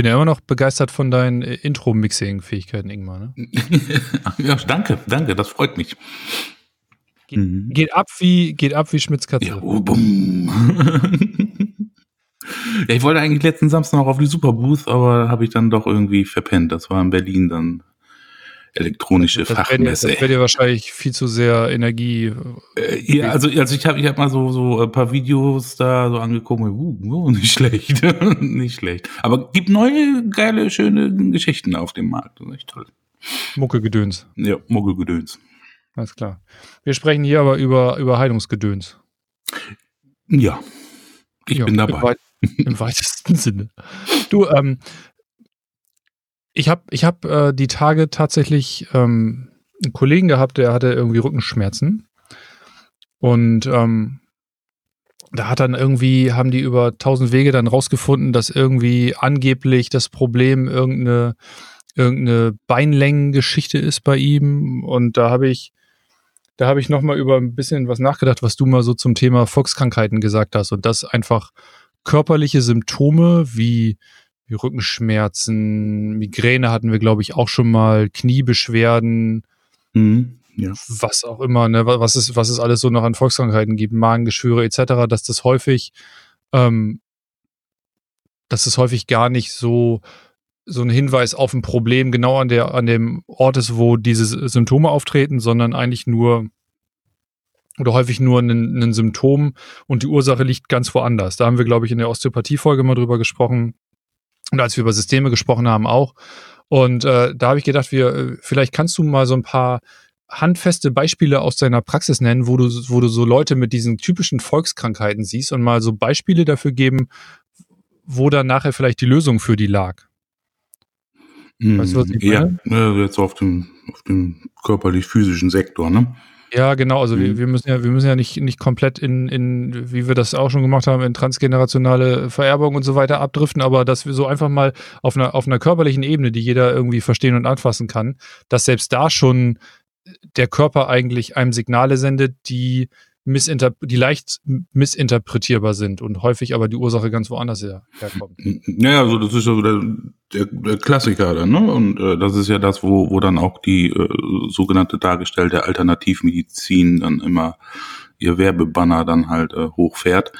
bin ja immer noch begeistert von deinen äh, Intro-Mixing-Fähigkeiten, Ingmar. Ne? ja, danke, danke, das freut mich. Ge mhm. Geht ab wie, geht ab wie Schmitz Katze. Ja, oh, ja, ich wollte eigentlich letzten Samstag noch auf die Superbooth, aber habe ich dann doch irgendwie verpennt. Das war in Berlin dann elektronische das Fachmesse. das wäre dir wahrscheinlich viel zu sehr Energie. Äh, ja, also, also ich habe ich hab mal so, so ein paar Videos da so angeguckt. Uh, uh, nicht schlecht, nicht schlecht. Aber gibt neue, geile, schöne Geschichten auf dem Markt. Das ist echt toll. Mucke-Gedöns. Ja, Mucke-Gedöns. Alles klar. Wir sprechen hier aber über, über Heilungsgedöns. Ja, ich ja, bin dabei. Im, weit, Im, weitesten Sinne. Du, ähm, ich habe ich hab, äh, die Tage tatsächlich ähm, einen Kollegen gehabt, der hatte irgendwie Rückenschmerzen. Und ähm, da hat dann irgendwie, haben die über tausend Wege dann rausgefunden, dass irgendwie angeblich das Problem irgendeine, irgendeine Beinlängengeschichte ist bei ihm. Und da habe ich, da habe ich nochmal über ein bisschen was nachgedacht, was du mal so zum Thema Volkskrankheiten gesagt hast. Und das einfach körperliche Symptome wie wie Rückenschmerzen, Migräne hatten wir, glaube ich, auch schon mal, Kniebeschwerden, mhm, ja. was auch immer, ne, was es, was es alles so noch an Volkskrankheiten gibt, Magengeschwüre etc., dass das häufig, ähm, dass es häufig gar nicht so so ein Hinweis auf ein Problem genau an der an dem Ort ist, wo diese Symptome auftreten, sondern eigentlich nur oder häufig nur ein, ein Symptom und die Ursache liegt ganz woanders. Da haben wir, glaube ich, in der Osteopathie-Folge mal drüber gesprochen, und als wir über Systeme gesprochen haben auch. Und äh, da habe ich gedacht, wir, äh, vielleicht kannst du mal so ein paar handfeste Beispiele aus deiner Praxis nennen, wo du, wo du so Leute mit diesen typischen Volkskrankheiten siehst und mal so Beispiele dafür geben, wo dann nachher vielleicht die Lösung für die lag. Weißt du, was ich ja, meine? jetzt auf dem, auf dem körperlich-physischen Sektor, ne? Ja, genau. Also mhm. wir, wir müssen ja, wir müssen ja nicht, nicht komplett in, in, wie wir das auch schon gemacht haben, in transgenerationale Vererbung und so weiter abdriften, aber dass wir so einfach mal auf einer, auf einer körperlichen Ebene, die jeder irgendwie verstehen und anfassen kann, dass selbst da schon der Körper eigentlich einem Signale sendet, die die leicht missinterpretierbar sind und häufig aber die Ursache ganz woanders her herkommt. Ja, also das ist ja so der, der, der Klassiker dann, ne? Und äh, das ist ja das, wo, wo dann auch die äh, sogenannte dargestellte Alternativmedizin dann immer ihr Werbebanner dann halt äh, hochfährt,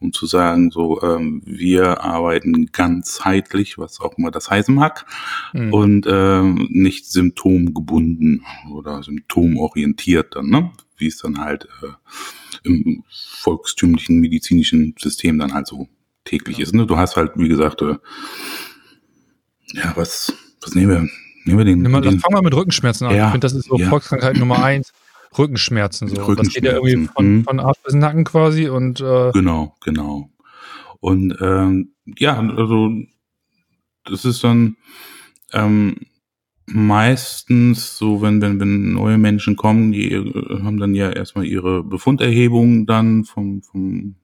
um zu sagen, so, ähm, wir arbeiten ganzheitlich, was auch immer das heißen mag, mhm. und äh, nicht symptomgebunden oder symptomorientiert dann, ne? Wie es dann halt äh, im volkstümlichen medizinischen System dann halt so täglich ja. ist. Ne? Du hast halt, wie gesagt, äh, ja, was, was nehmen wir? Nehmen wir den. Nimm mal, den fangen wir mit Rückenschmerzen an. Ja, ich finde, das ist so ja. Volkskrankheit Nummer eins. Rückenschmerzen so. Rückenschmerzen. Das geht ja irgendwie von, mhm. von Arsch bis Nacken quasi und äh genau, genau. Und ähm, ja, also das ist dann ähm, meistens so, wenn, wenn, wenn neue Menschen kommen, die äh, haben dann ja erstmal ihre Befunderhebung dann vom, vom,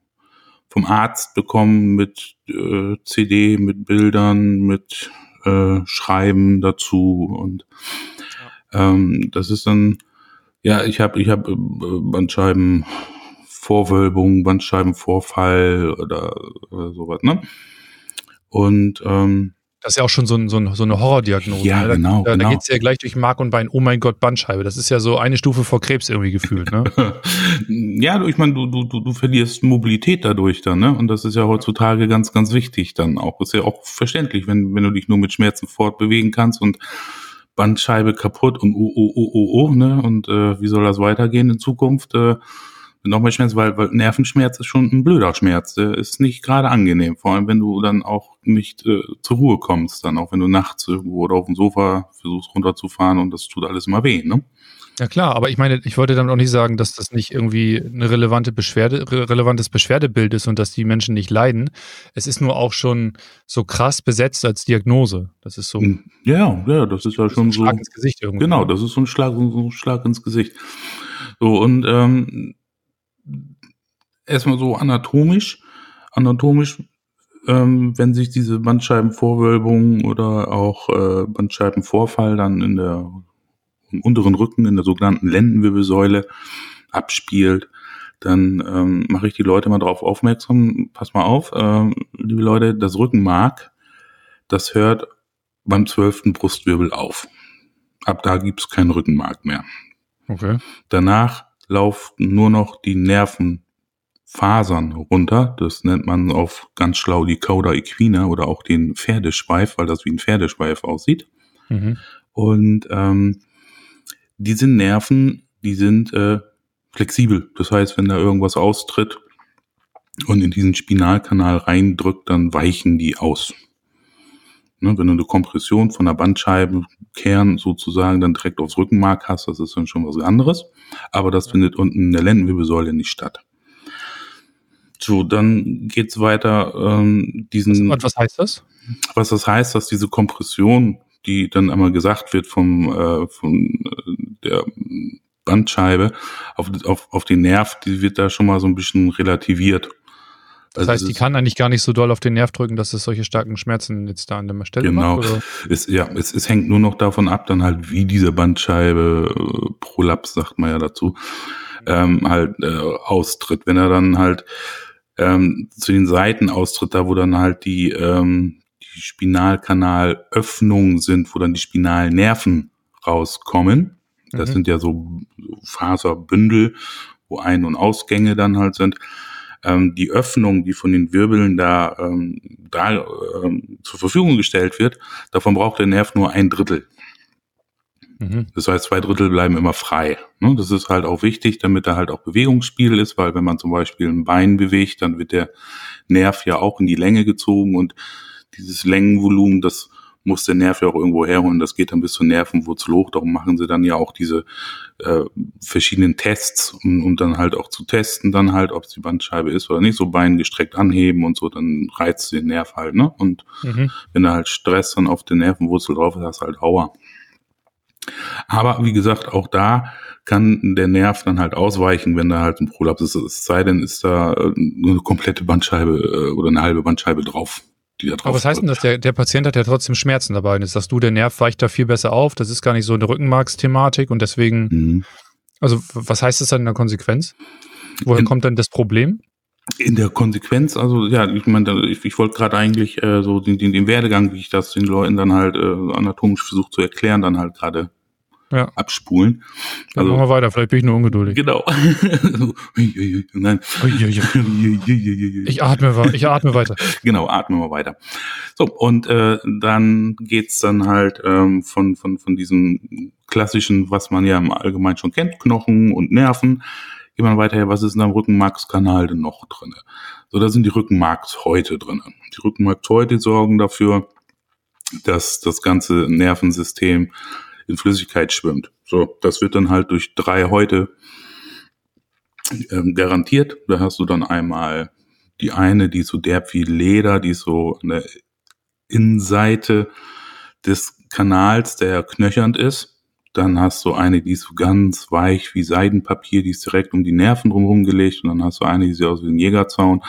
vom Arzt bekommen mit äh, CD, mit Bildern, mit äh, Schreiben dazu und ähm, das ist dann, ja, ich habe ich hab äh, Bandscheiben Vorwölbung, Bandscheibenvorfall oder, oder sowas, ne? Und ähm, das ist ja auch schon so, ein, so, ein, so eine Horrordiagnose. Ja, ne? da, genau. Da, genau. geht es ja gleich durch Mark und Bein. Oh mein Gott, Bandscheibe. Das ist ja so eine Stufe vor Krebs irgendwie gefühlt, ne? ja, ich meine, du, du, du, du verlierst Mobilität dadurch dann, ne? Und das ist ja heutzutage ganz, ganz wichtig dann auch. Ist ja auch verständlich, wenn, wenn du dich nur mit Schmerzen fortbewegen kannst und Bandscheibe kaputt und oh, oh, oh, oh, oh, ne? Und äh, wie soll das weitergehen in Zukunft? Äh, nochmal Schmerz, weil, weil Nervenschmerz ist schon ein blöder Schmerz. Der ist nicht gerade angenehm. Vor allem, wenn du dann auch nicht äh, zur Ruhe kommst, dann auch wenn du nachts irgendwo oder auf dem Sofa versuchst runterzufahren und das tut alles immer weh, ne? Ja klar, aber ich meine, ich wollte damit auch nicht sagen, dass das nicht irgendwie eine relevante Beschwerde, relevantes Beschwerdebild ist und dass die Menschen nicht leiden. Es ist nur auch schon so krass besetzt als Diagnose. Das ist so. Hm, ja, ja, das ist ja schon so. Ein Schlag ins Gesicht irgendwie. Genau, das ist so ein Schlag, so ein Schlag ins Gesicht. So, und ähm, erstmal so anatomisch, anatomisch, ähm, wenn sich diese Bandscheibenvorwölbung oder auch äh, Bandscheibenvorfall dann in der im unteren Rücken, in der sogenannten Lendenwirbelsäule abspielt, dann ähm, mache ich die Leute mal darauf aufmerksam, pass mal auf, äh, liebe Leute, das Rückenmark das hört beim zwölften Brustwirbel auf. Ab da gibt's kein Rückenmark mehr. Okay. Danach laufen nur noch die Nervenfasern runter. Das nennt man auf ganz schlau die Cauda equina oder auch den Pferdeschweif, weil das wie ein Pferdeschweif aussieht. Mhm. Und ähm, diese Nerven, die sind äh, flexibel. Das heißt, wenn da irgendwas austritt und in diesen Spinalkanal reindrückt, dann weichen die aus. Ne, wenn du eine Kompression von der Bandscheibenkern sozusagen dann direkt aufs Rückenmark hast, das ist dann schon was anderes. Aber das findet unten in der Lendenwirbelsäule nicht statt. So, dann geht's weiter. Ähm, diesen, Und was heißt das? was das heißt, dass diese Kompression, die dann einmal gesagt wird vom, äh, von äh, der Bandscheibe auf, auf, auf den Nerv, die wird da schon mal so ein bisschen relativiert. Das Also heißt, die kann eigentlich gar nicht so doll auf den Nerv drücken, dass es solche starken Schmerzen jetzt da an der Stelle Genau. macht? Es, ja, es, es hängt nur noch davon ab, dann halt, wie diese Bandscheibe, äh, Prolaps sagt man ja dazu, ähm, halt äh, austritt. Wenn er dann halt ähm, zu den Seiten austritt, da wo dann halt die, ähm, die Spinalkanalöffnungen sind, wo dann die Spinalnerven rauskommen. Das Mhm. sind ja so Faserbündel, wo Ein- und Ausgänge dann halt sind. Ähm, die Öffnung, die von den Wirbeln da, ähm, da ähm, zur Verfügung gestellt wird, davon braucht der Nerv nur ein Drittel. Mhm. Das heißt, zwei Drittel bleiben immer frei. Ne? Das ist halt auch wichtig, damit da halt auch Bewegungsspiel ist, weil wenn man zum Beispiel ein Bein bewegt, dann wird der Nerv ja auch in die Länge gezogen und dieses Längenvolumen, das muss der Nerv ja auch irgendwo herholen. Das geht dann bis zur Nervenwurzel hoch. Darum machen sie dann ja auch diese äh, verschiedenen Tests, um, um dann halt auch zu testen, dann halt, ob es die Bandscheibe ist oder nicht. So Bein gestreckt anheben und so, dann reizt den Nerv halt. Ne? Und Mhm. wenn da halt Stress dann auf der Nervenwurzel drauf ist, hast du halt Aua. Aber wie gesagt, auch da kann der Nerv dann halt ausweichen, wenn da halt ein Prolaps ist. Es sei denn, ist da äh, eine komplette Bandscheibe äh, oder eine halbe Bandscheibe drauf, die da drauf Aber was heißt denn das? Der, der Patient hat ja trotzdem Schmerzen dabei. Und jetzt sagst du, der Nerv weicht da viel besser auf. Das ist gar nicht so eine Rückenmarksthematik und deswegen, Mhm. also was heißt das dann in der Konsequenz? Woher In- kommt denn das Problem? In der Konsequenz, also ja, ich meine, ich, ich wollte gerade eigentlich äh, so den, den, den Werdegang, wie ich das den Leuten dann halt äh, anatomisch versucht zu erklären, dann halt gerade Ja. abspulen. Dann machen wir weiter, vielleicht bin ich nur ungeduldig. Genau. Nein. Ich atme, ich atme weiter. Genau, atmen wir weiter. So, und äh, dann geht's dann halt ähm, von, von, von diesem klassischen, was man ja im Allgemeinen schon kennt, Knochen und Nerven, geht man weiter, was ist in deinem Rückenmarkskanal denn noch drinne? So, da sind die Rückenmarkshäute drinne. Die Rückenmarkshäute sorgen dafür, dass das ganze Nervensystem in Flüssigkeit schwimmt. So, das wird dann halt durch drei Häute ähm, garantiert. Da hast du dann einmal die eine, die ist so derb wie Leder, die ist so an der Innenseite des Kanals, der knöchernd ist. Dann hast du eine, die ist so ganz weich wie Seidenpapier, die ist direkt um die Nerven drumherum gelegt. Und dann hast du eine, die sieht aus wie ein Jägerzaun.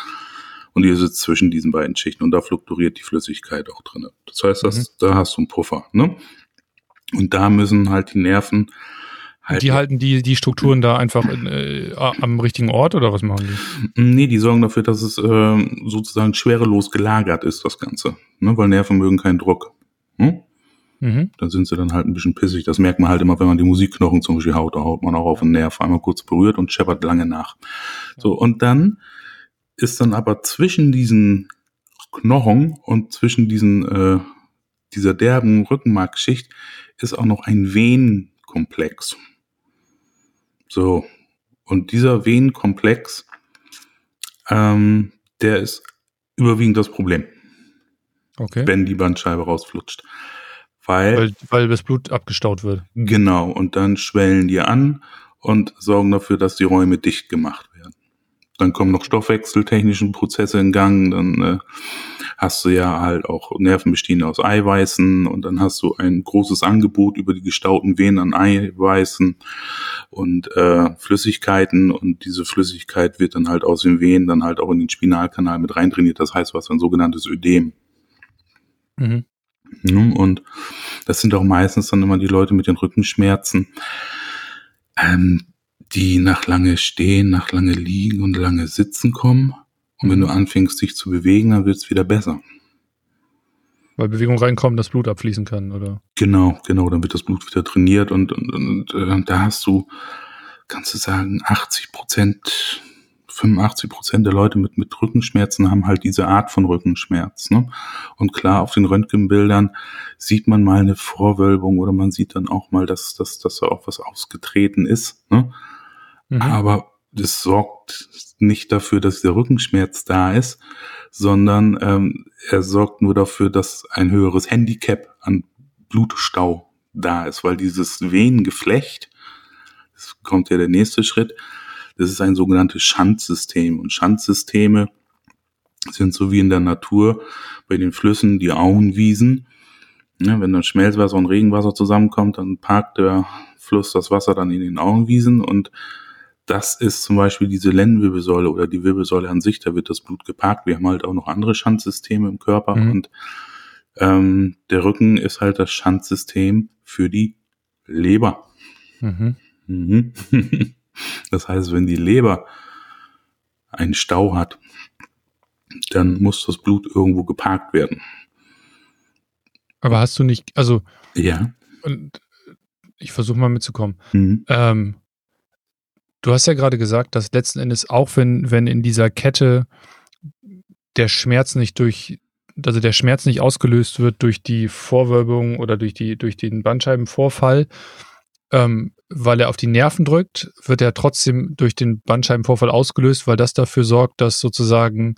Und die sitzt zwischen diesen beiden Schichten. Und da fluktuiert die Flüssigkeit auch drin. Das heißt, das, da hast du einen Puffer. Ne? Und da müssen halt die Nerven halt Die halten die, die Strukturen da einfach in, äh, am richtigen Ort oder was machen die? Nee, die sorgen dafür, dass es ähm, sozusagen schwerelos gelagert ist, das Ganze. Ne? Weil Nerven mögen keinen Druck. Hm? Mhm. Da sind sie dann halt ein bisschen pissig. Das merkt man halt immer, wenn man die Musikknochen zum Beispiel haut. Da haut man auch auf den Nerv einmal kurz berührt und scheppert lange nach. So, und dann ist dann aber zwischen diesen Knochen und zwischen diesen, äh, dieser derben Rückenmarkschicht ist auch noch ein Venenkomplex. So, und dieser Venenkomplex, ähm, der ist überwiegend das Problem, Okay. wenn die Bandscheibe rausflutscht. Weil, Weil, weil das Blut abgestaut wird. genau, und dann schwellen die an und sorgen dafür, dass die Räume dicht gemacht werden. Dann kommen noch stoffwechseltechnischen Prozesse in Gang, dann äh, hast du ja halt auch Nerven bestehen aus Eiweißen und dann hast du ein großes Angebot über die gestauten Venen an Eiweißen und äh, Flüssigkeiten und diese Flüssigkeit wird dann halt aus den Venen dann halt auch in den Spinalkanal mit reintrainiert. Das heißt, was ein sogenanntes Ödem. Mhm. Und das sind auch meistens dann immer die Leute mit den Rückenschmerzen, ähm, die nach lange stehen, nach lange liegen und lange sitzen kommen. Und wenn du anfängst, dich zu bewegen, dann wird es wieder besser. weil Bewegung reinkommt, das Blut abfließen kann, oder? Genau, genau, dann wird das Blut wieder trainiert und, und, und äh, da hast du, kannst du sagen, 80 Prozent 85 Prozent der Leute mit, mit Rückenschmerzen haben halt diese Art von Rückenschmerz. Ne? Und klar, auf den Röntgenbildern sieht man mal eine Vorwölbung oder man sieht dann auch mal, dass, dass, dass da auch was ausgetreten ist. Ne? Mhm. Aber das sorgt nicht dafür, dass der Rückenschmerz da ist, sondern ähm, er sorgt nur dafür, dass ein höheres Handicap an Blutstau da ist, weil dieses Venengeflecht, das kommt ja der nächste Schritt, das ist ein sogenanntes Schandsystem. Und Schandsysteme sind so wie in der Natur bei den Flüssen die Auenwiesen. Ja, wenn dann Schmelzwasser und Regenwasser zusammenkommt, dann parkt der Fluss das Wasser dann in den Auenwiesen und das ist zum Beispiel diese Lendenwirbelsäule oder die Wirbelsäule an sich, da wird das Blut geparkt. Wir haben halt auch noch andere Schandsysteme im Körper mhm. und ähm, der Rücken ist halt das Schandsystem für die Leber. Mhm. Mhm. Das heißt, wenn die Leber einen Stau hat, dann muss das Blut irgendwo geparkt werden. Aber hast du nicht, also ja. Ich versuche mal mitzukommen. Mhm. Ähm, du hast ja gerade gesagt, dass letzten Endes auch wenn, wenn in dieser Kette der Schmerz nicht durch, also der Schmerz nicht ausgelöst wird durch die Vorwölbung oder durch die, durch den Bandscheibenvorfall, ähm, weil er auf die Nerven drückt, wird er trotzdem durch den Bandscheibenvorfall ausgelöst, weil das dafür sorgt, dass sozusagen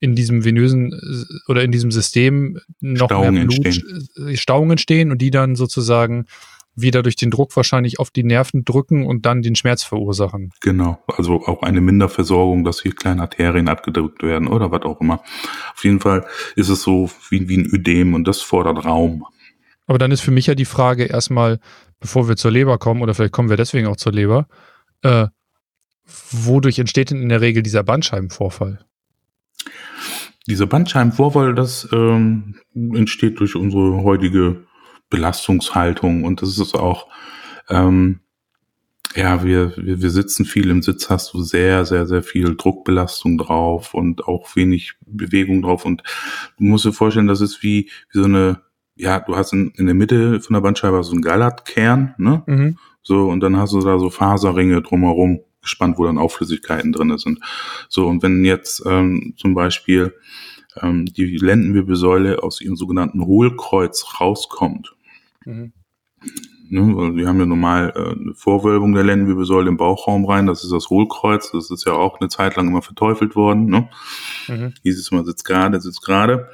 in diesem venösen äh, oder in diesem System noch Stauungen mehr Blut, entstehen. Äh, Stauungen entstehen und die dann sozusagen wieder durch den Druck wahrscheinlich auf die Nerven drücken und dann den Schmerz verursachen. Genau, also auch eine Minderversorgung, dass hier kleine Arterien abgedrückt werden oder was auch immer. Auf jeden Fall ist es so wie, wie ein Ödem und das fordert Raum. Aber dann ist für mich ja die Frage erstmal, bevor wir zur Leber kommen, oder vielleicht kommen wir deswegen auch zur Leber, äh, wodurch entsteht denn in der Regel dieser Bandscheibenvorfall? Dieser Bandscheibenvorfall, das ähm, entsteht durch unsere heutige Belastungshaltung und das ist auch, ähm, ja, wir, wir, wir sitzen viel im Sitz, hast du sehr, sehr, sehr viel Druckbelastung drauf und auch wenig Bewegung drauf und du musst dir vorstellen, das ist wie, wie so eine ja, du hast in, in der Mitte von der Bandscheibe so einen Gallatkern, ne? Mhm. So, und dann hast du da so Faserringe drumherum gespannt, wo dann auch Flüssigkeiten drin sind. So, und wenn jetzt ähm, zum Beispiel ähm, die Lendenwirbelsäule aus ihrem sogenannten Hohlkreuz rauskommt, mhm. ne, weil wir haben ja normal äh, eine Vorwölbung der Lendenwirbelsäule im Bauchraum rein, das ist das Hohlkreuz, das ist ja auch eine Zeit lang immer verteufelt worden. Ne? Mhm. Hieß es immer, sitzt gerade, sitzt gerade.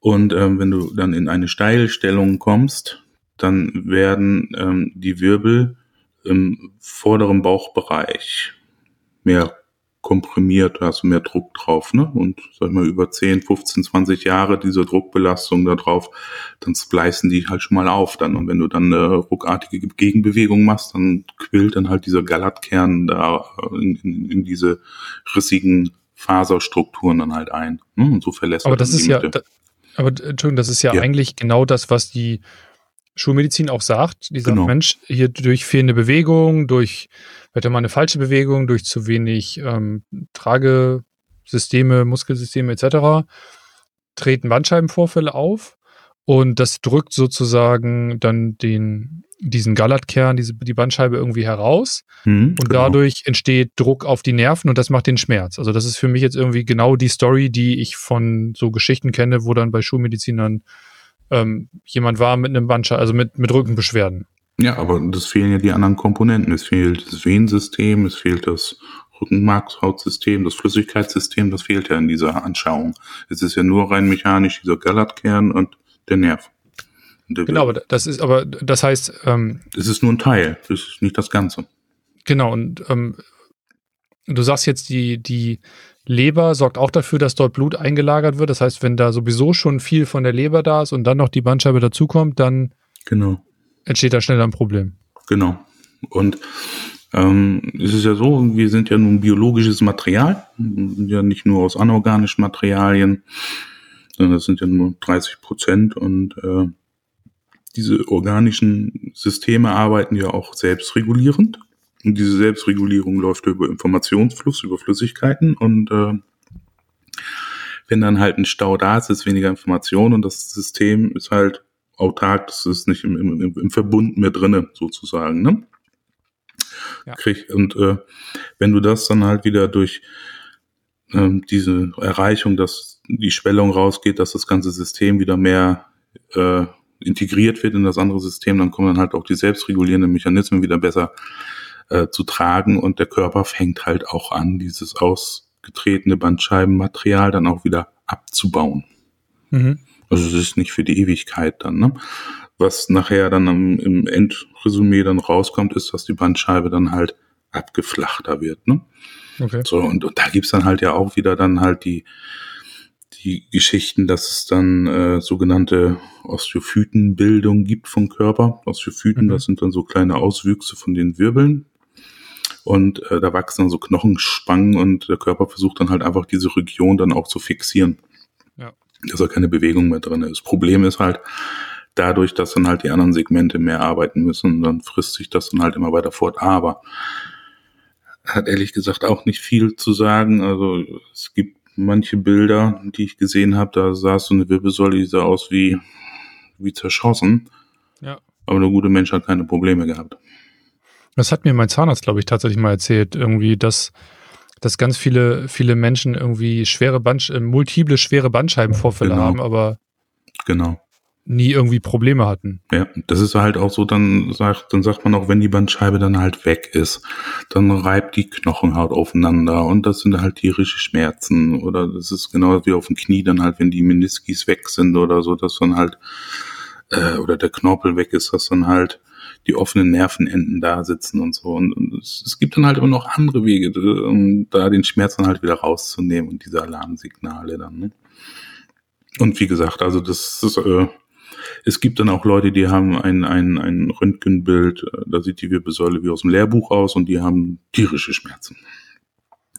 Und ähm, wenn du dann in eine Steilstellung kommst, dann werden ähm, die Wirbel im vorderen Bauchbereich mehr komprimiert, da hast du mehr Druck drauf, ne? Und sag ich mal, über 10, 15, 20 Jahre diese Druckbelastung da drauf, dann spleißen die halt schon mal auf dann. Und wenn du dann eine ruckartige Gegenbewegung machst, dann quillt dann halt dieser Galatkern da in, in, in diese rissigen Faserstrukturen dann halt ein. Ne? Und so verlässt Aber das ist ja, da, aber Entschuldigung, das ist ja, ja, eigentlich genau das, was die Schulmedizin auch sagt. Die sagt, genau. Mensch, hier durch fehlende Bewegung, durch vielleicht mal eine falsche Bewegung, durch zu wenig ähm, Tragesysteme, Muskelsysteme etc. treten Bandscheibenvorfälle auf und das drückt sozusagen dann den diesen Gallatkern, diese, die Bandscheibe irgendwie heraus. Mhm, und genau. dadurch entsteht Druck auf die Nerven und das macht den Schmerz. Also das ist für mich jetzt irgendwie genau die Story, die ich von so Geschichten kenne, wo dann bei Schulmedizinern ähm, jemand war mit einem Bandscheibe, also mit, mit Rückenbeschwerden. Ja, aber das fehlen ja die anderen Komponenten. Es fehlt das Venensystem, es fehlt das Rückenmarkshautsystem, das Flüssigkeitssystem, das fehlt ja in dieser Anschauung. Es ist ja nur rein mechanisch dieser Gallatkern und der Nerv. Genau, aber das ist, aber das heißt. Ähm, es ist nur ein Teil, das ist nicht das Ganze. Genau, und ähm, du sagst jetzt, die, die Leber sorgt auch dafür, dass dort Blut eingelagert wird. Das heißt, wenn da sowieso schon viel von der Leber da ist und dann noch die Bandscheibe dazukommt, dann genau. entsteht da schnell ein Problem. Genau. Und ähm, es ist ja so, wir sind ja nun biologisches Material, ja nicht nur aus anorganischen Materialien, sondern das sind ja nur 30 Prozent und äh, diese organischen Systeme arbeiten ja auch selbstregulierend. Und diese Selbstregulierung läuft über Informationsfluss, über Flüssigkeiten. Und äh, wenn dann halt ein Stau da ist, ist weniger Information und das System ist halt autark, das ist nicht im, im, im Verbund mehr drinne sozusagen. Ne? Ja. Krieg, und äh, wenn du das dann halt wieder durch ähm, diese Erreichung, dass die Schwellung rausgeht, dass das ganze System wieder mehr äh, integriert wird in das andere System, dann kommen dann halt auch die selbstregulierenden Mechanismen wieder besser äh, zu tragen und der Körper fängt halt auch an, dieses ausgetretene Bandscheibenmaterial dann auch wieder abzubauen. Mhm. Also es ist nicht für die Ewigkeit dann. Ne? Was nachher dann am, im Endresümee dann rauskommt, ist, dass die Bandscheibe dann halt abgeflachter wird. Ne? Okay. So, und, und da gibt's dann halt ja auch wieder dann halt die, die Geschichten, dass es dann äh, sogenannte Osteophytenbildung gibt vom Körper. Osteophyten, mhm. das sind dann so kleine Auswüchse von den Wirbeln. Und äh, da wachsen dann so Knochenspangen und der Körper versucht dann halt einfach diese Region dann auch zu fixieren. Ja. Dass da keine Bewegung mehr drin ist. Das Problem ist halt, dadurch, dass dann halt die anderen Segmente mehr arbeiten müssen, dann frisst sich das dann halt immer weiter fort. Aber hat ehrlich gesagt auch nicht viel zu sagen. Also es gibt manche Bilder, die ich gesehen habe, da sah so eine Wirbelsäule, die sah aus wie, wie zerschossen. Ja. Aber der gute Mensch hat keine Probleme gehabt. Das hat mir mein Zahnarzt, glaube ich, tatsächlich mal erzählt, irgendwie, dass, dass ganz viele, viele Menschen irgendwie schwere Bandsch äh, multiple schwere Bandscheibenvorfälle genau. haben, aber genau nie irgendwie Probleme hatten. Ja, das ist halt auch so, dann sagt, dann sagt man auch, wenn die Bandscheibe dann halt weg ist, dann reibt die Knochenhaut aufeinander und das sind halt tierische Schmerzen oder das ist genau wie auf dem Knie dann halt, wenn die Meniskis weg sind oder so, dass dann halt, äh, oder der Knorpel weg ist, dass dann halt die offenen Nervenenden da sitzen und so. Und, und es, es, gibt dann halt immer noch andere Wege, um da den Schmerz dann halt wieder rauszunehmen und diese Alarmsignale dann. Ne? Und wie gesagt, also das ist, äh, es gibt dann auch Leute, die haben ein, ein, ein Röntgenbild, äh, da sieht die Wirbelsäule wie aus dem Lehrbuch aus und die haben tierische Schmerzen.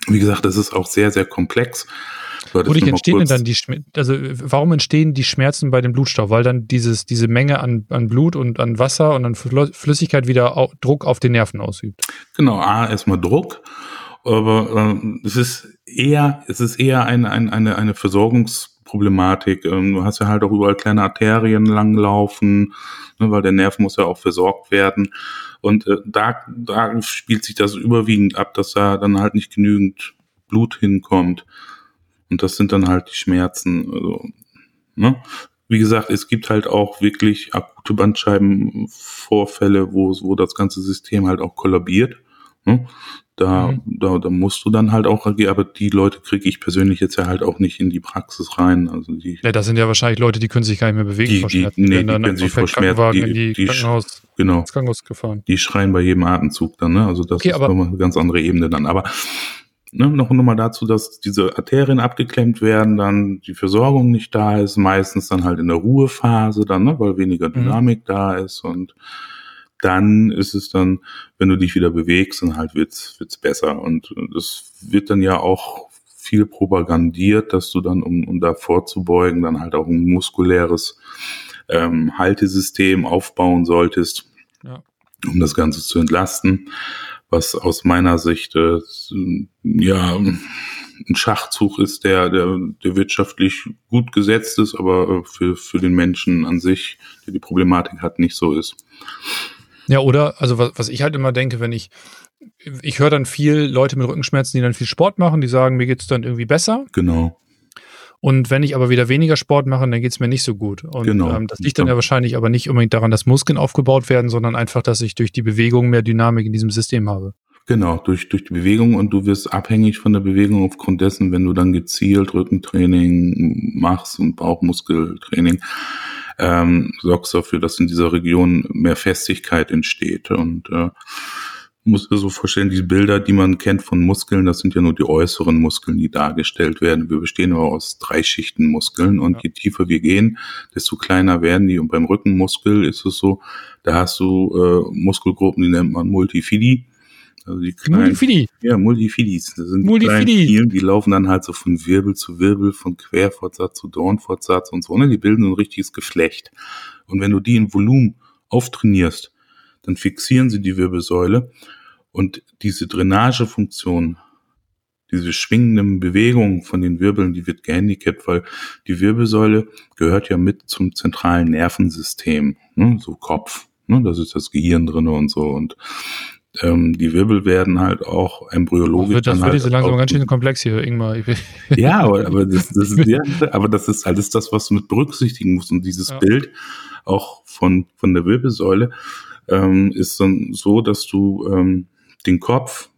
Wie gesagt, das ist auch sehr, sehr komplex. Wodurch entstehen denn dann die Schmerzen? Also warum entstehen die Schmerzen bei dem Blutstau? Weil dann dieses, diese Menge an, an Blut und an Wasser und an Flüssigkeit wieder Druck auf den Nerven ausübt. Genau, A, erstmal Druck, aber äh, es ist eher, es ist eher eine, eine, eine, eine Versorgungs- Problematik. Ähm, du hast ja halt auch überall kleine Arterien langlaufen, ne, weil der Nerv muss ja auch versorgt werden. Und äh, da, da spielt sich das überwiegend ab, dass da dann halt nicht genügend Blut hinkommt. Und das sind dann halt die Schmerzen. Also, ne? Wie gesagt, es gibt halt auch wirklich akute Bandscheibenvorfälle, wo, wo das ganze System halt auch kollabiert. Ne? Da, mhm. da, da musst du dann halt auch agieren, aber die Leute kriege ich persönlich jetzt ja halt auch nicht in die Praxis rein. Also die, ja, das sind ja wahrscheinlich Leute, die können sich gar nicht mehr bewegen die, vor Schmerzen. Die, nee, die, können sich vor Schmerzen, die, die, die Krankenhaus, genau, Krankenhaus gefahren. Die schreien bei jedem Atemzug dann, ne? Also das okay, ist nochmal eine ganz andere Ebene dann. Aber ne, noch nochmal dazu, dass diese Arterien abgeklemmt werden, dann die Versorgung nicht da ist, meistens dann halt in der Ruhephase dann, ne, weil weniger mhm. Dynamik mhm. da ist und dann ist es dann, wenn du dich wieder bewegst, dann halt wird's, wird's besser. Und das wird dann ja auch viel propagandiert, dass du dann, um, um da vorzubeugen, dann halt auch ein muskuläres ähm, Haltesystem aufbauen solltest, ja. um das Ganze zu entlasten. Was aus meiner Sicht äh, ja ein Schachzug ist, der, der, der wirtschaftlich gut gesetzt ist, aber äh, für, für den Menschen an sich, der die Problematik hat, nicht so ist. Ja, oder, also was, was ich halt immer denke, wenn ich, ich höre dann viel Leute mit Rückenschmerzen, die dann viel Sport machen, die sagen, mir geht's dann irgendwie besser. Genau. Und wenn ich aber wieder weniger Sport mache, dann geht's mir nicht so gut. Und genau. ähm, das liegt dann ja wahrscheinlich aber nicht unbedingt daran, dass Muskeln aufgebaut werden, sondern einfach, dass ich durch die Bewegung mehr Dynamik in diesem System habe. Genau, durch, durch die Bewegung und du wirst abhängig von der Bewegung aufgrund dessen, wenn du dann gezielt Rückentraining machst und Bauchmuskeltraining, ähm, sorgst dafür, dass in dieser Region mehr Festigkeit entsteht. Und äh, muss so vorstellen, die Bilder, die man kennt von Muskeln, das sind ja nur die äußeren Muskeln, die dargestellt werden. Wir bestehen aber aus drei Schichten Muskeln und ja. je tiefer wir gehen, desto kleiner werden die. Und beim Rückenmuskel ist es so, da hast du äh, Muskelgruppen, die nennt man Multifidi. Also die kleinen, Multifidi. Ja, Multifidis. Das sind die kleinen Kielen, die laufen dann halt so von Wirbel zu Wirbel, von Querfortsatz zu Dornfortsatz und so. Ne? Die bilden so ein richtiges Geflecht. Und wenn du die in Volumen auftrainierst, dann fixieren sie die Wirbelsäule und diese Drainagefunktion, diese schwingenden Bewegungen von den Wirbeln, die wird gehandicapt, weil die Wirbelsäule gehört ja mit zum zentralen Nervensystem, ne? so Kopf, ne? das ist das Gehirn drinne und so und ähm, die Wirbel werden halt auch embryologisch. Das wird, das wird halt so langsam ganz schön komplex hier, Ingmar. ja, aber, aber, das, das ist, ja, aber das ist alles das, was du mit berücksichtigen musst. Und dieses ja. Bild auch von, von der Wirbelsäule ähm, ist dann so, dass du ähm, den Kopf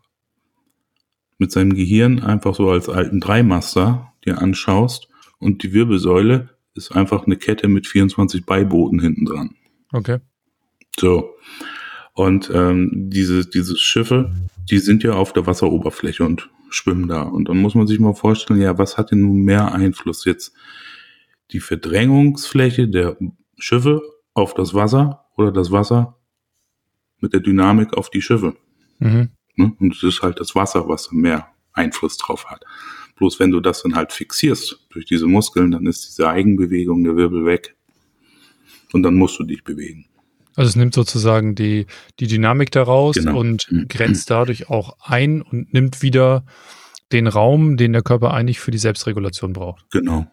mit seinem Gehirn einfach so als alten Dreimaster dir anschaust und die Wirbelsäule ist einfach eine Kette mit 24 Beibooten hinten dran. Okay. So. Und ähm, diese, diese Schiffe, die sind ja auf der Wasseroberfläche und schwimmen da. Und dann muss man sich mal vorstellen, ja, was hat denn nun mehr Einfluss jetzt? Die Verdrängungsfläche der Schiffe auf das Wasser oder das Wasser mit der Dynamik auf die Schiffe. Mhm. Ne? Und es ist halt das Wasser, was mehr Einfluss drauf hat. Bloß wenn du das dann halt fixierst durch diese Muskeln, dann ist diese Eigenbewegung der Wirbel weg. Und dann musst du dich bewegen. Also es nimmt sozusagen die, die Dynamik daraus genau. und mhm. grenzt dadurch auch ein und nimmt wieder den Raum, den der Körper eigentlich für die Selbstregulation braucht. Genau.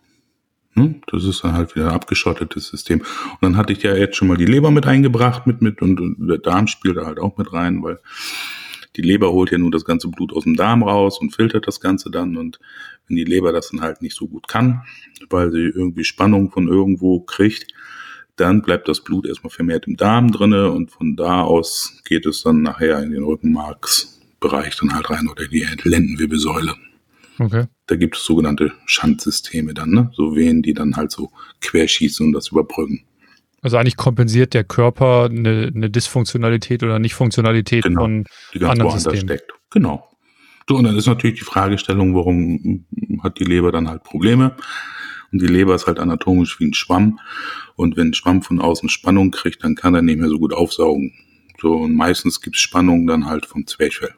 Hm? Das ist dann halt wieder ein abgeschottetes System. Und dann hatte ich ja jetzt schon mal die Leber mit eingebracht mit, mit und, und der Darm spielt da halt auch mit rein, weil die Leber holt ja nur das ganze Blut aus dem Darm raus und filtert das Ganze dann. Und wenn die Leber das dann halt nicht so gut kann, weil sie irgendwie Spannung von irgendwo kriegt, dann bleibt das Blut erstmal vermehrt im Darm drinne und von da aus geht es dann nachher in den Rückenmarksbereich dann halt rein oder die Lendenwirbelsäule. Okay. Da gibt es sogenannte Schandsysteme dann, ne? So Venen, die dann halt so querschießen und das überbrücken. Also eigentlich kompensiert der Körper eine, eine Dysfunktionalität oder Nichtfunktionalität genau, von die ganz anderen Systemen. Steckt. Genau. So, und dann ist natürlich die Fragestellung, warum hat die Leber dann halt Probleme? Und die Leber ist halt anatomisch wie ein Schwamm. Und wenn ein Schwamm von außen Spannung kriegt, dann kann er nicht mehr so gut aufsaugen. So, und meistens gibt es Spannung dann halt vom Zwerchfell.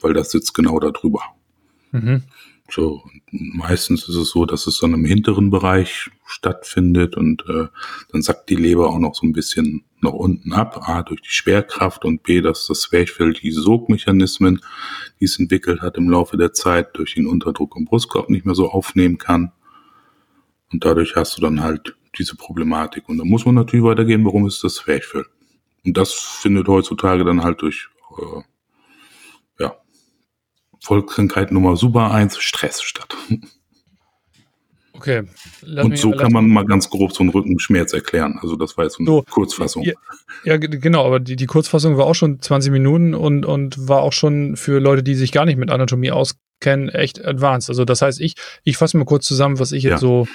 Weil das sitzt genau da drüber. Mhm. So, meistens ist es so, dass es dann im hinteren Bereich stattfindet und äh, dann sackt die Leber auch noch so ein bisschen nach unten ab. A, durch die Schwerkraft und B, dass das Zwerchfell die Sogmechanismen, die es entwickelt hat im Laufe der Zeit, durch den Unterdruck im Brustkorb nicht mehr so aufnehmen kann. Und dadurch hast du dann halt diese Problematik. Und da muss man natürlich weitergehen, warum ist das Zwerchfell? Und das findet heutzutage dann halt durch äh, Volkskrankheit Nummer Super 1, Stress statt. Okay. und so kann man mal ganz grob so einen Rückenschmerz erklären. Also das war jetzt eine so, Kurzfassung. Ja, ja, genau, aber die, die Kurzfassung war auch schon 20 Minuten und, und war auch schon für Leute, die sich gar nicht mit Anatomie auskennen, echt advanced. Also das heißt, ich, ich fasse mal kurz zusammen, was ich jetzt ja. so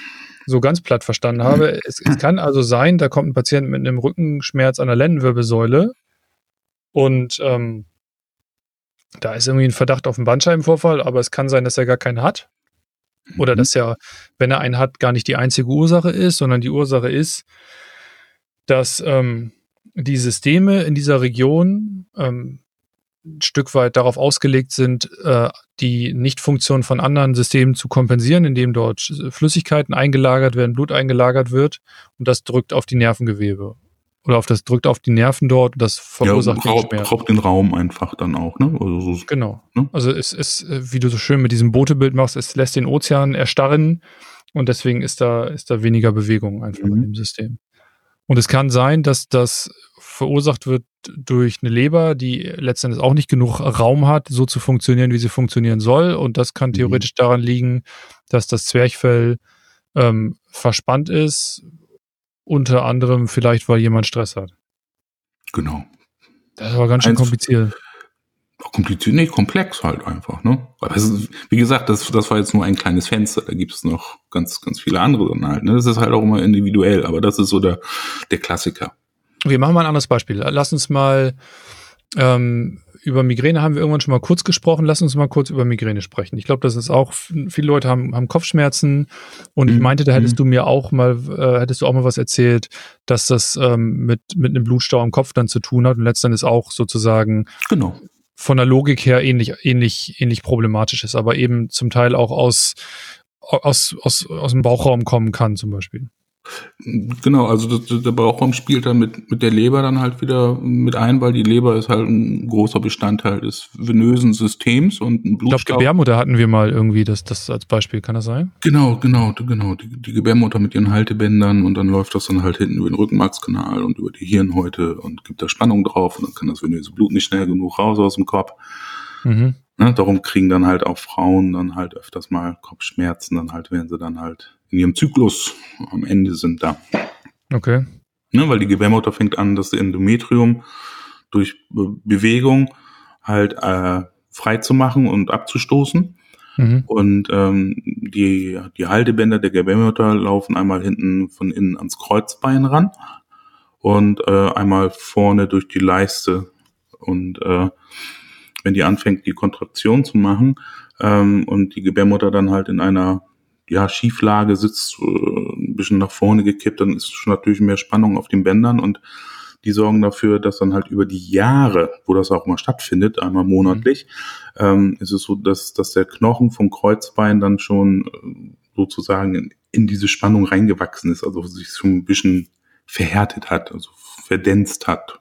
so ganz platt verstanden habe. Mhm. Es, es, kann also sein, da kommt ein Patient mit einem Rückenschmerz an der Lendenwirbelsäule und ähm, da ist irgendwie ein Verdacht auf einen Bandscheibenvorfall, aber es kann sein, dass er gar keinen hat. Oder mhm. dass er, wenn er einen hat, gar nicht die einzige Ursache ist, sondern die Ursache ist, dass ähm, die Systeme in dieser Region ähm, ein Stück weit darauf ausgelegt sind, äh, die Nichtfunktion von anderen Systemen zu kompensieren, indem dort Flüssigkeiten eingelagert werden, Blut eingelagert wird und das drückt auf die Nervengewebe oder auf das drückt auf die Nerven dort und das verursacht ja, raubt, raubt den Raum einfach dann auch, ne? Also so, genau. Ne? Also es ist, wie du so schön mit diesem Bootebild machst, es lässt den Ozean erstarren und deswegen ist da ist da weniger Bewegung einfach mhm. in dem System. Und es kann sein, dass das verursacht wird durch eine Leber, die letztendlich auch nicht genug Raum hat, so zu funktionieren, wie sie funktionieren soll. Und das kann mhm. theoretisch mhm. daran liegen, dass das Zwerchfell ähm, verspannt ist, unter anderem vielleicht, weil jemand Stress hat. Genau. Das war ganz schön Eins, kompliziert. Kompliziert, nicht komplex halt einfach, ne? Aber ist, wie gesagt, das, das war jetzt nur ein kleines Fenster, da gibt es noch ganz, ganz viele andere dann halt. Ne? Das ist halt auch immer individuell, aber das ist so der, der Klassiker. Wir machen mal ein anderes Beispiel. Lass uns mal ähm, über Migräne haben wir irgendwann schon mal kurz gesprochen. Lass uns mal kurz über Migräne sprechen. Ich glaube, das ist auch, viele Leute haben, haben Kopfschmerzen und mhm. ich meinte, da hättest mhm. du mir auch mal, äh, hättest du auch mal was erzählt, dass das ähm, mit, mit einem Blutstau im Kopf dann zu tun hat und letztendlich auch sozusagen genau. von der Logik her ähnlich, ähnlich, ähnlich problematisch ist, aber eben zum Teil auch aus, aus, aus, aus dem Bauchraum kommen kann, zum Beispiel. Genau, also das, der Bauchraum spielt dann mit, mit der Leber dann halt wieder mit ein, weil die Leber ist halt ein großer Bestandteil des venösen Systems und ein Blutstau. Ich glaube, Gebärmutter hatten wir mal irgendwie das, das als Beispiel, kann das sein? Genau, genau, genau. Die, die Gebärmutter mit ihren Haltebändern und dann läuft das dann halt hinten über den Rückenmarkskanal und über die Hirnhäute und gibt da Spannung drauf und dann kann das venöse Blut nicht schnell genug raus aus dem Kopf. Mhm. Ne, darum kriegen dann halt auch Frauen dann halt öfters mal Kopfschmerzen, dann halt, wenn sie dann halt in ihrem Zyklus am Ende sind da. Okay. Ne, weil die Gebärmutter fängt an, das Endometrium durch Bewegung halt äh, frei zu machen und abzustoßen. Mhm. Und ähm, die, die Haltebänder der Gebärmutter laufen einmal hinten von innen ans Kreuzbein ran und äh, einmal vorne durch die Leiste. Und äh, wenn die anfängt, die Kontraktion zu machen ähm, und die Gebärmutter dann halt in einer ja, Schieflage sitzt, äh, ein bisschen nach vorne gekippt, dann ist schon natürlich mehr Spannung auf den Bändern und die sorgen dafür, dass dann halt über die Jahre, wo das auch mal stattfindet, einmal monatlich, mhm. ähm, ist es so, dass, dass der Knochen vom Kreuzbein dann schon äh, sozusagen in, in diese Spannung reingewachsen ist, also sich so ein bisschen verhärtet hat, also verdenzt hat.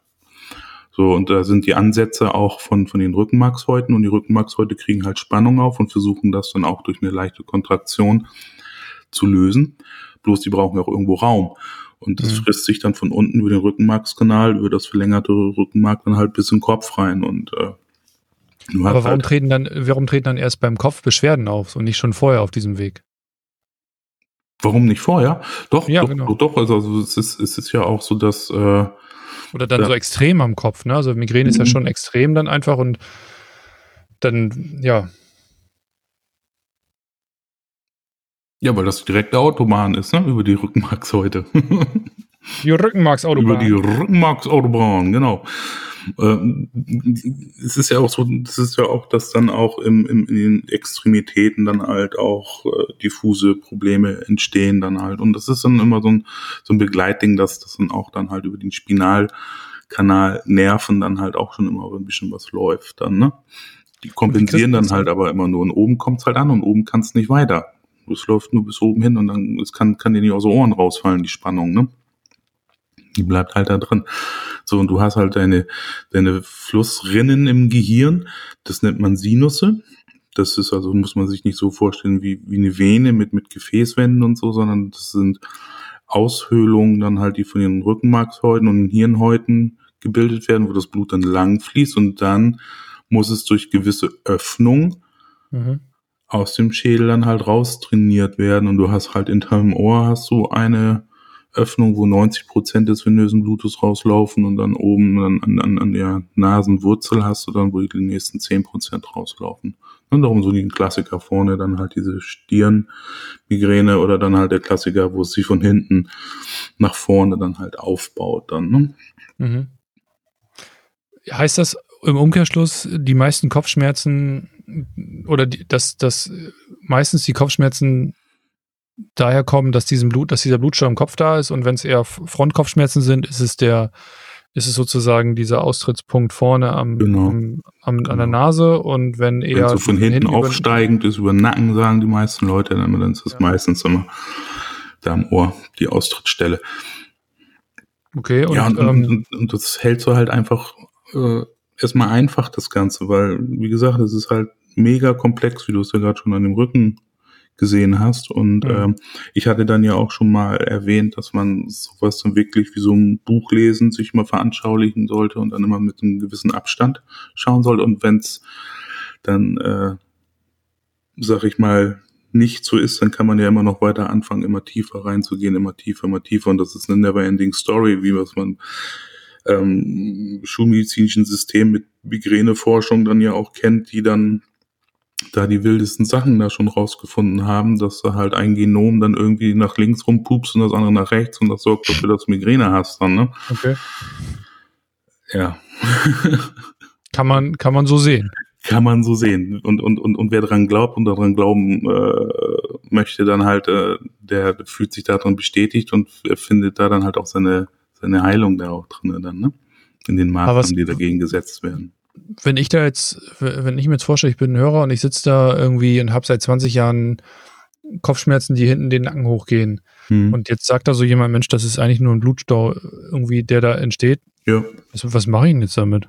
So, und da sind die Ansätze auch von, von den Rückenmarkshäuten und die Rückenmarkshäute kriegen halt Spannung auf und versuchen das dann auch durch eine leichte Kontraktion zu lösen. Bloß die brauchen auch irgendwo Raum. Und das mhm. frisst sich dann von unten über den Rückenmarkskanal, über das verlängerte Rückenmark dann halt bis in den Kopf rein und äh, aber warum halt treten dann, warum treten dann erst beim Kopf Beschwerden auf und nicht schon vorher auf diesem Weg? Warum nicht vorher? Doch, ja, doch, genau. doch, also es ist, es ist ja auch so, dass äh, oder dann ja. so extrem am Kopf, ne? Also Migräne ist ja mhm. schon extrem dann einfach und dann, ja. Ja, weil das direkte Autobahn ist, ne? Über die Rückenmarkshäute. die Rückenmarksautobahn. Über die Rückenmarksautobahn, genau. Ähm, es ist ja auch so, es ist ja auch, dass dann auch im, im, in den Extremitäten dann halt auch äh, diffuse Probleme entstehen dann halt. Und das ist dann immer so ein, so ein Begleitding, dass das dann auch dann halt über den Spinalkanal Nerven dann halt auch schon immer ein bisschen was läuft dann, ne? Die kompensieren dann halt aber immer nur und oben kommt's halt an und oben kann's nicht weiter. Es läuft nur bis oben hin und dann es kann, kann dir nicht aus den Ohren rausfallen, die Spannung, ne? Die bleibt halt da drin. So, und du hast halt deine, deine Flussrinnen im Gehirn. Das nennt man Sinusse. Das ist also, muss man sich nicht so vorstellen wie, wie eine Vene mit, mit Gefäßwänden und so, sondern das sind Aushöhlungen dann halt, die von den Rückenmarkshäuten und den Hirnhäuten gebildet werden, wo das Blut dann lang fließt und dann muss es durch gewisse Öffnungen mhm. aus dem Schädel dann halt raustrainiert werden und du hast halt in deinem Ohr hast du eine Öffnung, wo 90 Prozent des venösen Blutes rauslaufen und dann oben an, an, an der Nasenwurzel hast du dann, wo die nächsten 10 Prozent rauslaufen. Und darum so die Klassiker vorne, dann halt diese Stirnmigräne oder dann halt der Klassiker, wo es sich von hinten nach vorne dann halt aufbaut dann. Ne? Mhm. Heißt das im Umkehrschluss, die meisten Kopfschmerzen oder die, dass, dass meistens die Kopfschmerzen daher kommen, dass diesem Blut, dass dieser Blutstau im Kopf da ist und wenn es eher Frontkopfschmerzen sind, ist es der, ist es sozusagen dieser Austrittspunkt vorne am, genau. am, am genau. an der genau. Nase und wenn eher wenn so von hinten, hinten aufsteigend ist über den Nacken, sagen die meisten Leute, dann ist es ja. meistens immer da am Ohr die Austrittsstelle. Okay, und, ja, und, ähm, und, und das hält so halt einfach äh, erstmal einfach das Ganze, weil, wie gesagt, es ist halt mega komplex, wie du es ja gerade schon an dem Rücken gesehen hast. Und mhm. ähm, ich hatte dann ja auch schon mal erwähnt, dass man sowas dann wirklich wie so ein Buch lesen sich mal veranschaulichen sollte und dann immer mit einem gewissen Abstand schauen sollte. Und wenn es dann, äh, sag ich mal, nicht so ist, dann kann man ja immer noch weiter anfangen, immer tiefer reinzugehen, immer tiefer, immer tiefer. Und das ist eine never-ending Story, wie was man ähm, schulmedizinischen System mit Migräneforschung dann ja auch kennt, die dann da die wildesten Sachen da schon rausgefunden haben, dass du halt ein Genom dann irgendwie nach links rumpupst und das andere nach rechts und das sorgt dafür, dass du Migräne hast dann, ne? Okay. Ja. kann man, kann man so sehen. Kann man so sehen. Und, und, und, und wer dran glaubt und daran glauben äh, möchte, dann halt, äh, der fühlt sich daran bestätigt und er findet da dann halt auch seine, seine Heilung da auch drin dann, ne? In den Maßnahmen, die dagegen gesetzt werden wenn ich da jetzt, wenn ich mir jetzt vorstelle, ich bin ein Hörer und ich sitze da irgendwie und habe seit 20 Jahren Kopfschmerzen, die hinten den Nacken hochgehen. Hm. Und jetzt sagt da so jemand, Mensch, das ist eigentlich nur ein Blutstau irgendwie, der da entsteht. ja. Was, was mache ich denn jetzt damit?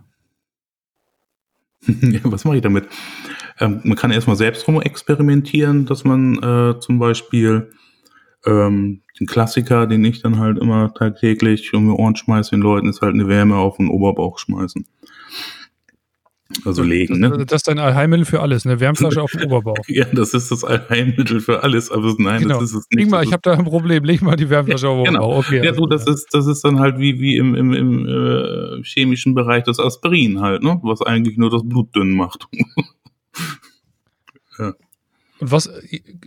ja, was mache ich damit? Ähm, man kann erstmal selbst rum experimentieren, dass man äh, zum Beispiel ähm, den Klassiker, den ich dann halt immer tagtäglich um die Ohren schmeiße den Leuten, ist halt eine Wärme auf den Oberbauch schmeißen. Also legen, Das, ne? das ist dein Allheilmittel für alles, eine Wärmflasche auf den Oberbauch. Ja, das ist das Allheilmittel für alles, aber nein, Genau. das ist es nicht. Leg mal, ich habe da ein Problem, leg mal die Wärmflasche auf den Genau. Oberbauch. Okay, ja, du, das klar. ist, das ist dann halt wie, wie im, im, im äh, chemischen Bereich das Aspirin halt, ne? Was eigentlich nur das Blut dünn macht. Und was,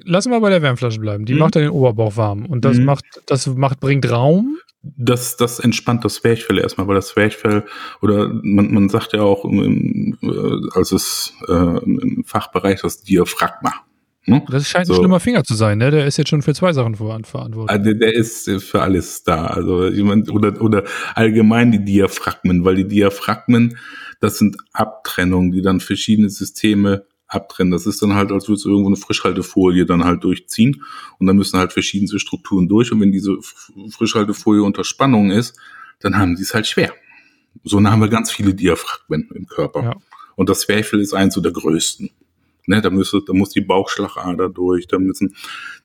lassen wir bei der Wärmflasche bleiben. Die Mhm. macht ja den Oberbauch warm. Und das Mhm. macht, das macht, bringt Raum. Das, das entspannt das Zwerchfell erstmal, weil das Zwerchfell, oder man, man sagt ja auch im, im, äh, als es äh, im Fachbereich das Diaphragma. Ne? Das scheint So. ein schlimmer Finger zu sein, ne? Der ist jetzt schon für zwei Sachen ver- verantwortlich. Ah, Der, der ist äh, für alles da. Also jemand oder oder allgemein die Diaphragmen, weil die Diaphragmen, das sind Abtrennungen, die dann verschiedene Systeme abtrennen. Das ist dann halt, als würdest du irgendwo eine Frischhaltefolie dann halt durchziehen und dann müssen halt verschiedenste Strukturen durch und wenn diese Frischhaltefolie unter Spannung ist, dann haben die es halt schwer. So dann haben wir ganz viele Diaphragmen im Körper. Ja. Und das Zwerchfell ist eins so der größten. Ne, da, müsste, da muss die Bauchschlagader durch, da müssen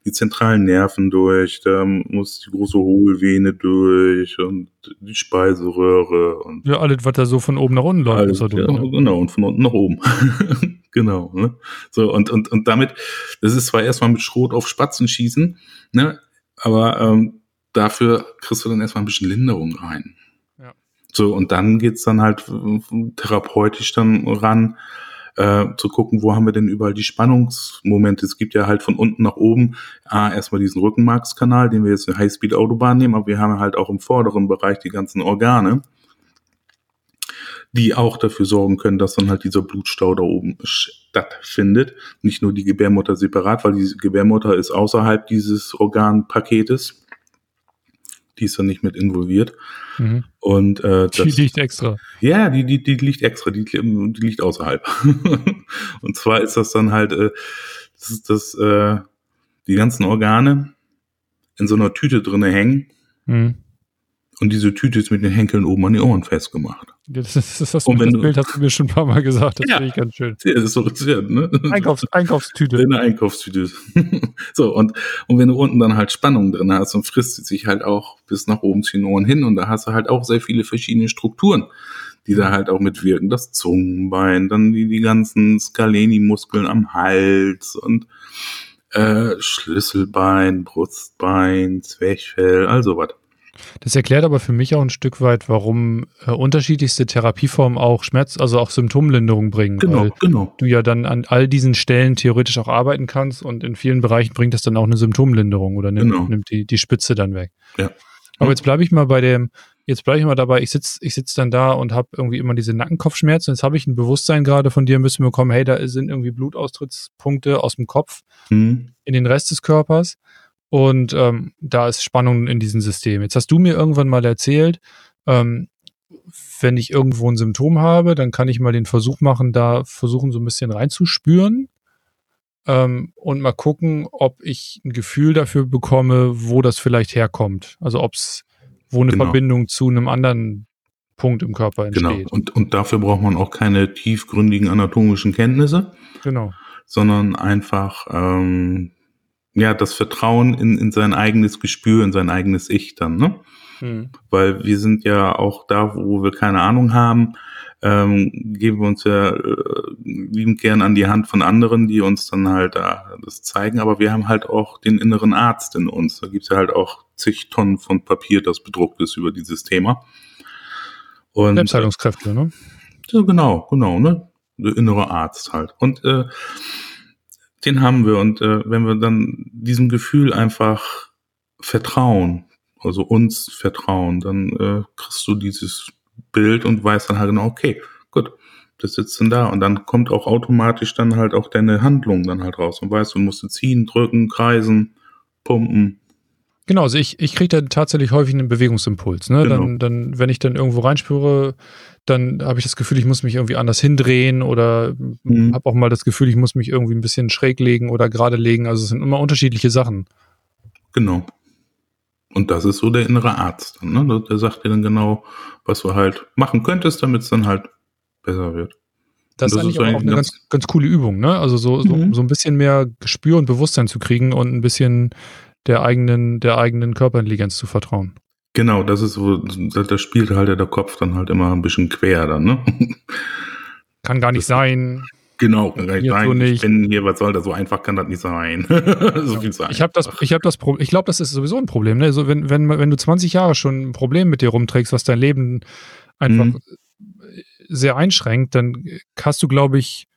die zentralen Nerven durch, da muss die große Hohlvene durch und die Speiseröhre und Ja, alles, was da so von oben nach unten läuft, alles, er ja, ne? genau, und von unten nach oben. genau. Ne? So, und, und, und damit, das ist zwar erstmal mit Schrot auf Spatzen schießen, ne, aber ähm, dafür kriegst du dann erstmal ein bisschen Linderung rein. Ja. So, und dann geht's dann halt äh, therapeutisch dann ran, äh, zu gucken, wo haben wir denn überall die Spannungsmomente. Es gibt ja halt von unten nach oben ah, erstmal diesen Rückenmarkskanal, den wir jetzt eine Highspeed-Autobahn nehmen, aber wir haben halt auch im vorderen Bereich die ganzen Organe, die auch dafür sorgen können, dass dann halt dieser Blutstau da oben stattfindet. Nicht nur die Gebärmutter separat, weil die Gebärmutter ist außerhalb dieses Organpaketes. Die ist dann nicht mit involviert. Mhm. Und äh, Die das, liegt extra. ja, die, die, die liegt extra, die, die liegt außerhalb. und zwar ist das dann halt, äh, das ist das, äh, die ganzen Organe in so einer Tüte drinne hängen Mhm. und diese Tüte ist mit den Henkeln oben an die Ohren festgemacht. Das, ist, das, das, Und wenn das du- Bild hast du mir schon ein paar Mal gesagt. Das Ja. finde ich ganz schön. Ja, das ist so, ja, ne? Einkaufs, Einkaufstüte. in der Einkaufstüte. so, und, und wenn du unten dann halt Spannung drin hast, dann frisst sie sich halt auch bis nach oben zu den Ohren hin und da hast du halt auch sehr viele verschiedene Strukturen, die da halt auch mitwirken. Das Zungenbein, dann die, die ganzen Scaleni-Muskeln am Hals und äh, Schlüsselbein, Brustbein, Zwerchfell, also was. Das erklärt aber für mich auch ein Stück weit, warum äh, unterschiedlichste Therapieformen auch Schmerz, also auch Symptomlinderung bringen. Genau, Weil genau. du ja dann an all diesen Stellen theoretisch auch arbeiten kannst und in vielen Bereichen bringt das dann auch eine Symptomlinderung oder nimmt, Genau. nimmt die, die Spitze dann weg. Ja. Aber jetzt bleibe ich mal bei dem, jetzt bleibe ich mal dabei, ich sitz ich sitz dann da und habe irgendwie immer diese Nackenkopfschmerzen. Jetzt habe ich ein Bewusstsein gerade von dir ein bisschen bekommen, hey, da sind irgendwie Blutaustrittspunkte aus dem Kopf Hm. in den Rest des Körpers und ähm, da ist Spannung in diesem System. Jetzt hast du mir irgendwann mal erzählt, ähm, wenn ich irgendwo ein Symptom habe, dann kann ich mal den Versuch machen, da versuchen so ein bisschen reinzuspüren ähm, und mal gucken, ob ich ein Gefühl dafür bekomme, wo das vielleicht herkommt. Also ob es, wo eine Genau. Verbindung zu einem anderen Punkt im Körper Genau. entsteht. Und, und dafür braucht man auch keine tiefgründigen anatomischen Kenntnisse. Genau. sondern einfach ähm, ja das Vertrauen in, in sein eigenes Gespür, in sein eigenes Ich dann, ne? Hm. Weil wir sind ja auch da, wo wir keine Ahnung haben, ähm, geben wir uns ja äh, liebend gern an die Hand von anderen, die uns dann halt da das zeigen, aber wir haben halt auch den inneren Arzt in uns. Da gibt's ja halt auch zig Tonnen von Papier, das bedruckt ist über dieses Thema. Und Selbstheilungskräfte, ne? ja, genau, genau, ne? Der innere Arzt halt. Und äh, den haben wir. Und äh, wenn wir dann diesem Gefühl einfach vertrauen, also uns vertrauen, dann äh, kriegst du dieses Bild und weißt dann halt genau, okay, gut, das sitzt dann da. Und dann kommt auch automatisch dann halt auch deine Handlung dann halt raus. Und weißt, du musst ziehen, drücken, kreisen, pumpen. Genau, also ich, ich kriege dann tatsächlich häufig einen Bewegungsimpuls. Ne? Genau. Dann, dann, wenn ich dann irgendwo reinspüre, dann habe ich das Gefühl, ich muss mich irgendwie anders hindrehen oder Mhm. habe auch mal das Gefühl, ich muss mich irgendwie ein bisschen schräg legen oder gerade legen. Also es sind immer unterschiedliche Sachen. Genau. Und das ist so der innere Arzt. Ne? Der- sagt dir dann genau, was du halt machen könntest, damit es dann halt besser wird. Das, Und ist eigentlich aber auch eine ganz, ganz coole Übung, ne? Also so, so, Mhm. so ein bisschen mehr Gespür und Bewusstsein zu kriegen und ein bisschen der eigenen, der eigenen Körperintelligenz zu vertrauen. Genau, das ist so, da da spielt halt der Kopf dann halt immer ein bisschen quer dann, ne? Kann gar nicht sein. Genau, kann gar nicht sein. so nicht. Ich bin hier, was soll das? So einfach kann das nicht sein. so viel sein. Ich habe das, ich habe das, Pro- ich glaube, das ist sowieso ein Problem. Ne? So, wenn, wenn, wenn du 20 Jahre schon ein Problem mit dir rumträgst, was dein Leben einfach Mhm. sehr einschränkt, dann hast du, glaube ich,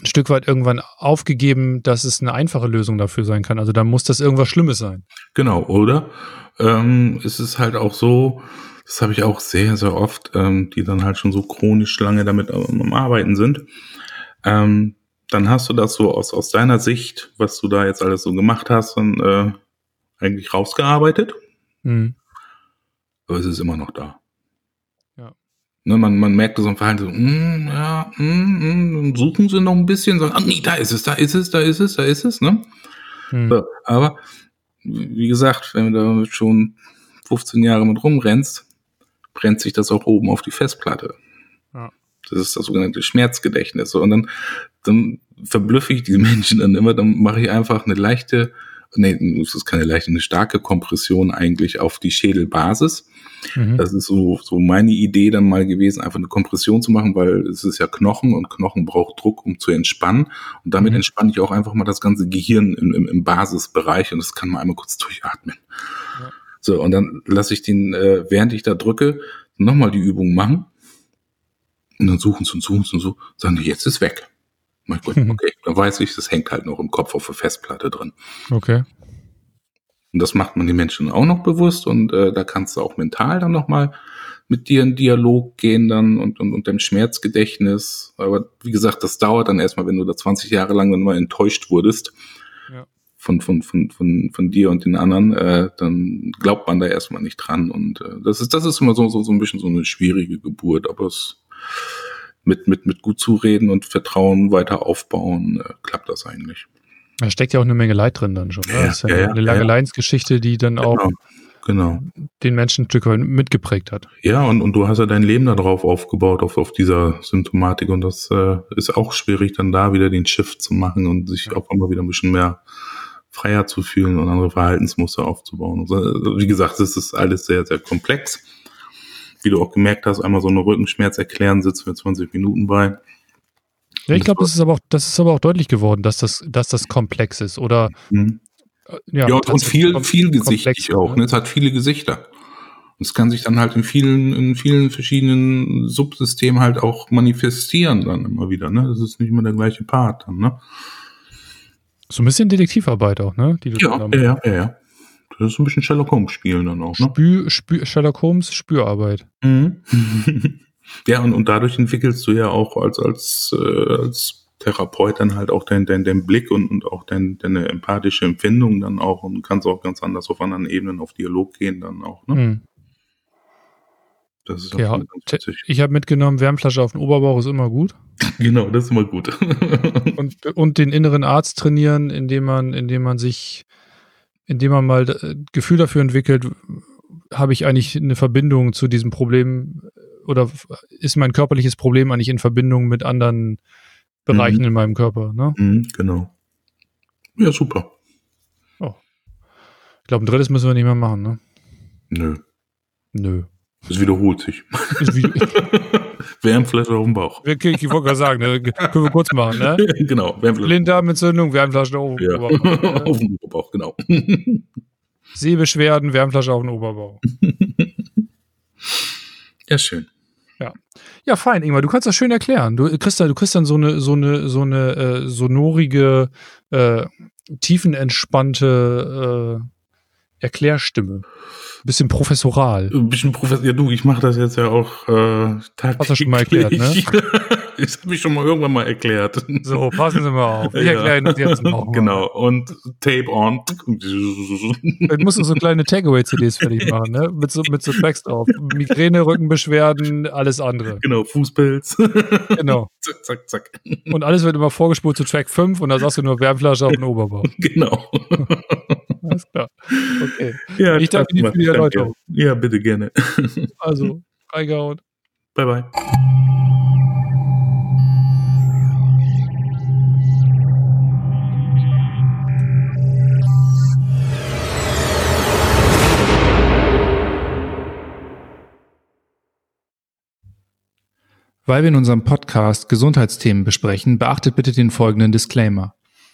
ein Stück weit irgendwann aufgegeben, dass es eine einfache Lösung dafür sein kann. Also da muss das irgendwas Schlimmes sein. Genau, oder? Ähm, es ist halt auch so, das habe ich auch sehr, sehr oft, ähm, die dann halt schon so chronisch lange damit am Arbeiten sind. Ähm, dann hast du das so aus, aus deiner Sicht, was du da jetzt alles so gemacht hast, dann äh, eigentlich rausgearbeitet, Hm. aber es ist immer noch da. Ne, man, man merkt so ein Verhalten so, mm, ja, mm, mm, dann suchen sie noch ein bisschen, sagen, ah nee, da ist es, da ist es, da ist es, da ist es, ne? Hm. So, aber wie gesagt, wenn du da schon 15 Jahre mit rumrennst, brennt sich das auch oben auf die Festplatte. Ja. Das ist das sogenannte Schmerzgedächtnis. So, und dann, dann verblüffe ich die Menschen dann immer, dann mache ich einfach eine leichte, nee, es ist keine leichte, eine starke Kompression eigentlich auf die Schädelbasis. Mhm. Das ist so, so meine Idee dann mal gewesen, einfach eine Kompression zu machen, weil es ist ja Knochen und Knochen braucht Druck, um zu entspannen. Und damit Mhm. entspanne ich auch einfach mal das ganze Gehirn im, im, im Basisbereich und das kann man einmal kurz durchatmen. Ja. So, und dann lasse ich den, äh, während ich da drücke, nochmal die Übung machen. Und dann suchen sie und suchen sie und so, sagen die, jetzt ist weg. Mein Gott, okay, dann weiß ich, das hängt halt noch im Kopf auf der Festplatte drin. Okay. Und das macht man den Menschen auch noch bewusst und äh, da kannst du auch mental dann nochmal mit dir in Dialog gehen dann und, und, und deinem Schmerzgedächtnis. Aber wie gesagt, das dauert dann erstmal, wenn du da 20 Jahre lang dann mal enttäuscht wurdest Ja. von, von, von, von, von dir und den anderen, äh, dann glaubt man da erstmal nicht dran. Und äh, das ist, das ist immer so, so, so ein bisschen so eine schwierige Geburt, aber es mit, mit, mit gut zureden und Vertrauen weiter aufbauen, äh, klappt das eigentlich. Da steckt ja auch eine Menge Leid drin dann schon. Ne? Ja, das ist ja, ja, eine lange ja. Leidensgeschichte, die dann auch Genau. Genau. den Menschen ein Stück weit mitgeprägt hat. Ja, und, und du hast ja dein Leben darauf aufgebaut, auf, auf dieser Symptomatik. Und das äh, ist auch schwierig, dann da wieder den Shift zu machen und sich auch immer wieder ein bisschen mehr freier zu fühlen und andere Verhaltensmuster aufzubauen. Also, wie gesagt, das ist alles sehr, sehr komplex. Wie du auch gemerkt hast, einmal so eine Rückenschmerz erklären, sitzen wir 20 Minuten bei. Ja, ich glaube, das ist aber auch, das ist aber auch deutlich geworden, dass das, dass das komplex ist. Oder Mhm. äh, Ja, und, und viel, viel gesichtig auch. ne? Ne? Es hat viele Gesichter. Und es kann sich dann halt in vielen, in vielen verschiedenen Subsystemen halt auch manifestieren dann immer wieder. Ne? Das ist nicht immer der gleiche Part dann. Ne? So ein bisschen Detektivarbeit auch, ne? Ja, ja, ja, ja, ja. Das ist ein bisschen Sherlock Holmes spielen dann auch. Ne? Spür, Spür, Sherlock Holmes Spürarbeit. Mhm. ja, und, und dadurch entwickelst du ja auch als, als, äh, als Therapeut dann halt auch deinen dein, dein Blick und, und auch dein, deine empathische Empfindung dann auch und kannst auch ganz anders auf anderen Ebenen auf Dialog gehen dann auch. Ne? Hm. Das ist witzig. Ich habe mitgenommen, Wärmflasche auf den Oberbauch ist immer gut. Genau, das ist immer gut. Und, und den inneren Arzt trainieren, indem man, indem man sich, indem man mal äh, Gefühl dafür entwickelt, habe ich eigentlich eine Verbindung zu diesem Problem oder ist mein körperliches Problem eigentlich in Verbindung mit anderen Bereichen Mhm. in meinem Körper? Ne? Mhm, genau. Ja, super. Ich glaube, ein drittes müssen wir nicht mehr machen. Ne? Nö. Nö. Es wiederholt sich. Wärmflasche auf dem Bauch. Okay, ich wollte gerade sagen, ne? können wir kurz machen, ne? genau, Wärmflasche. Blinddarmentzündung, Wärmflasche auf den Ja. Oberbauch. Ne? auf dem Bauch, genau. Sehbeschwerden, Wärmflasche auf den Oberbauch. Ja, schön. Ja, fein, Ingmar, du kannst das schön erklären. Du kriegst dann, du kriegst dann so eine, so eine, so eine äh, sonorige, äh, tiefenentspannte äh, Erklärstimme. Bisschen professoral. Ein bisschen Professor. Ja, du, ich mache das jetzt ja auch äh, tagtäglich. Hast du schon mal erklärt, ne? das habe ich schon mal irgendwann mal erklärt. So, passen Sie mal auf. Ich Ja. erkläre Ihnen das jetzt noch. mal. Genau. Und Tape on. Dann musst du so kleine Takeaway-CDs fertig machen, ne? Mit so, mit so Tracks drauf. Migräne, Rückenbeschwerden, alles andere. genau, Fußpilz. Genau. zack, zack, zack. Und alles wird immer vorgespult zu Track 5 und da sagst du nur Wärmflasche auf den Oberbau. Genau. Alles klar. Okay. Ja, Ich danke dir für die Danke. Erläuterung. Ja, bitte gerne. Also, reingehauen. Bye, bye. Weil wir in unserem Podcast Gesundheitsthemen besprechen, beachtet bitte den folgenden Disclaimer.